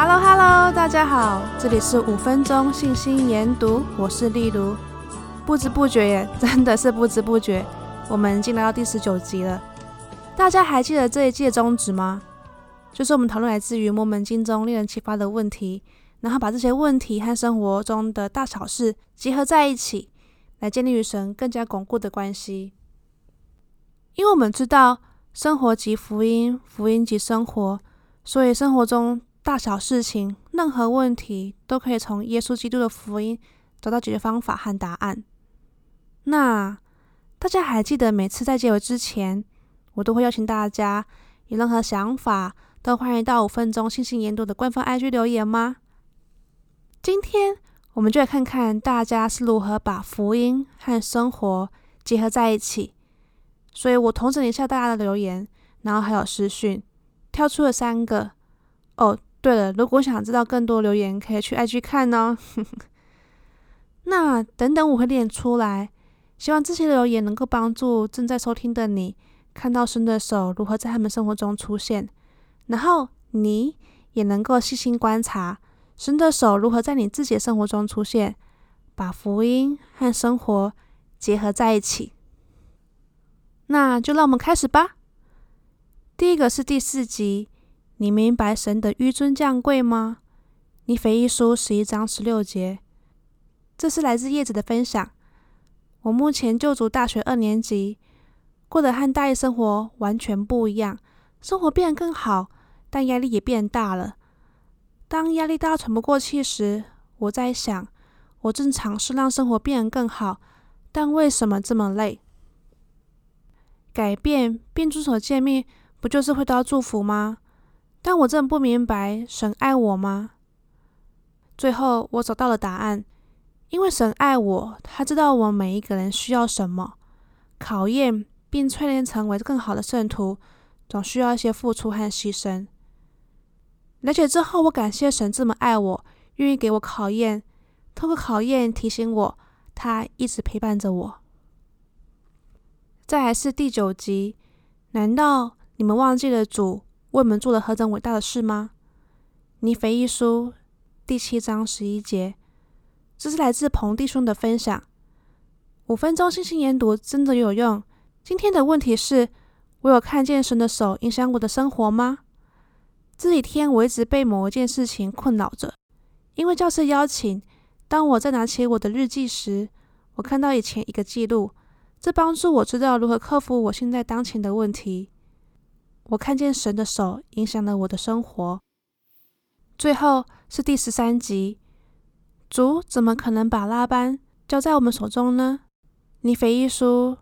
Hello Hello，大家好，这里是五分钟信心研读，我是丽如。不知不觉耶，真的是不知不觉，我们进来到第十九集了。大家还记得这一季的宗旨吗？就是我们讨论来自于《摩门经》中令人启发的问题，然后把这些问题和生活中的大小事结合在一起，来建立与神更加巩固的关系。因为我们知道，生活即福音，福音即生活，所以生活中大小事情、任何问题，都可以从耶稣基督的福音找到解决方法和答案。那大家还记得每次在结尾之前，我都会邀请大家有任何想法，都欢迎到五分钟信心研读的官方 IG 留言吗？今天我们就来看看大家是如何把福音和生活结合在一起。所以我统整了一下大家的留言，然后还有私讯，挑出了三个。哦，对了，如果想知道更多留言，可以去 IG 看哦。那等等我会念出来，希望这些留言能够帮助正在收听的你，看到神的手如何在他们生活中出现，然后你也能够细心观察神的手如何在你自己的生活中出现，把福音和生活结合在一起。那就让我们开始吧。第一个是第四集，你明白神的纡尊降贵吗？尼腓一书十一章十六节，这是来自叶子的分享。我目前就读大学二年级，过得和大一生活完全不一样，生活变得更好，但压力也变大了。当压力大到喘不过气时，我在想，我正尝试让生活变得更好，但为什么这么累？改变并遵守诫命，不就是会得到祝福吗？但我真的不明白，神爱我吗？最后，我找到了答案，因为神爱我，他知道我们每一个人需要什么。考验并淬炼成为更好的圣徒，总需要一些付出和牺牲。了解之后，我感谢神这么爱我，愿意给我考验，透过考验提醒我，他一直陪伴着我。再来是第九集，难道你们忘记了主为我们做了何等伟大的事吗？尼腓一书第七章十一节，这是来自彭弟兄的分享。五分钟信心研读真的有用。今天的问题是：我有看见神的手影响我的生活吗？这几天我一直被某一件事情困扰着，因为教室邀请，当我在拿起我的日记时，我看到以前一个记录。这帮助我知道如何克服我现在当前的问题。我看见神的手影响了我的生活。最后是第十三集，主怎么可能把拉班交在我们手中呢？尼腓一书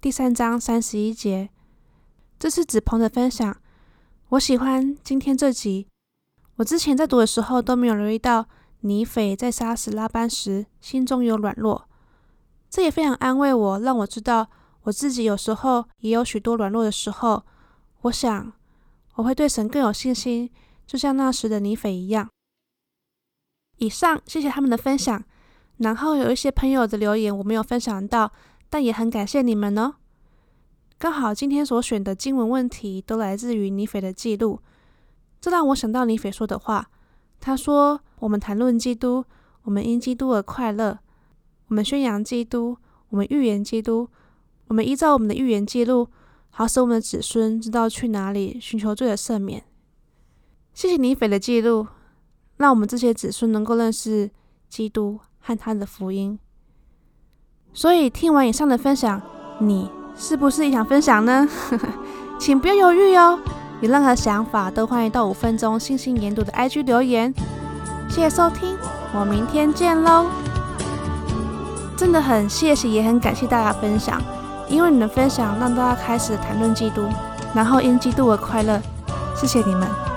第三章三十一节，这是子鹏的分享。我喜欢今天这集。我之前在读的时候都没有留意到，尼腓在杀死拉班时心中有软弱。这也非常安慰我，让我知道我自己有时候也有许多软弱的时候。我想我会对神更有信心，就像那时的尼腓一样。以上，谢谢他们的分享。然后有一些朋友的留言我没有分享到，但也很感谢你们哦。刚好今天所选的经文问题都来自于尼腓的记录，这让我想到尼腓说的话。他说：“我们谈论基督，我们因基督而快乐。”我们宣扬基督，我们预言基督，我们依照我们的预言记录，好使我们的子孙知道去哪里寻求罪的赦免。谢谢尼斐的记录，让我们这些子孙能够认识基督和他的福音。所以听完以上的分享，你是不是也想分享呢？请不要犹豫哦，有任何想法都欢迎到五分钟信心研读的 IG 留言。谢谢收听，我明天见喽。真的很谢谢，也很感谢大家分享，因为你的分享让大家开始谈论基督，然后因基督而快乐。谢谢你们。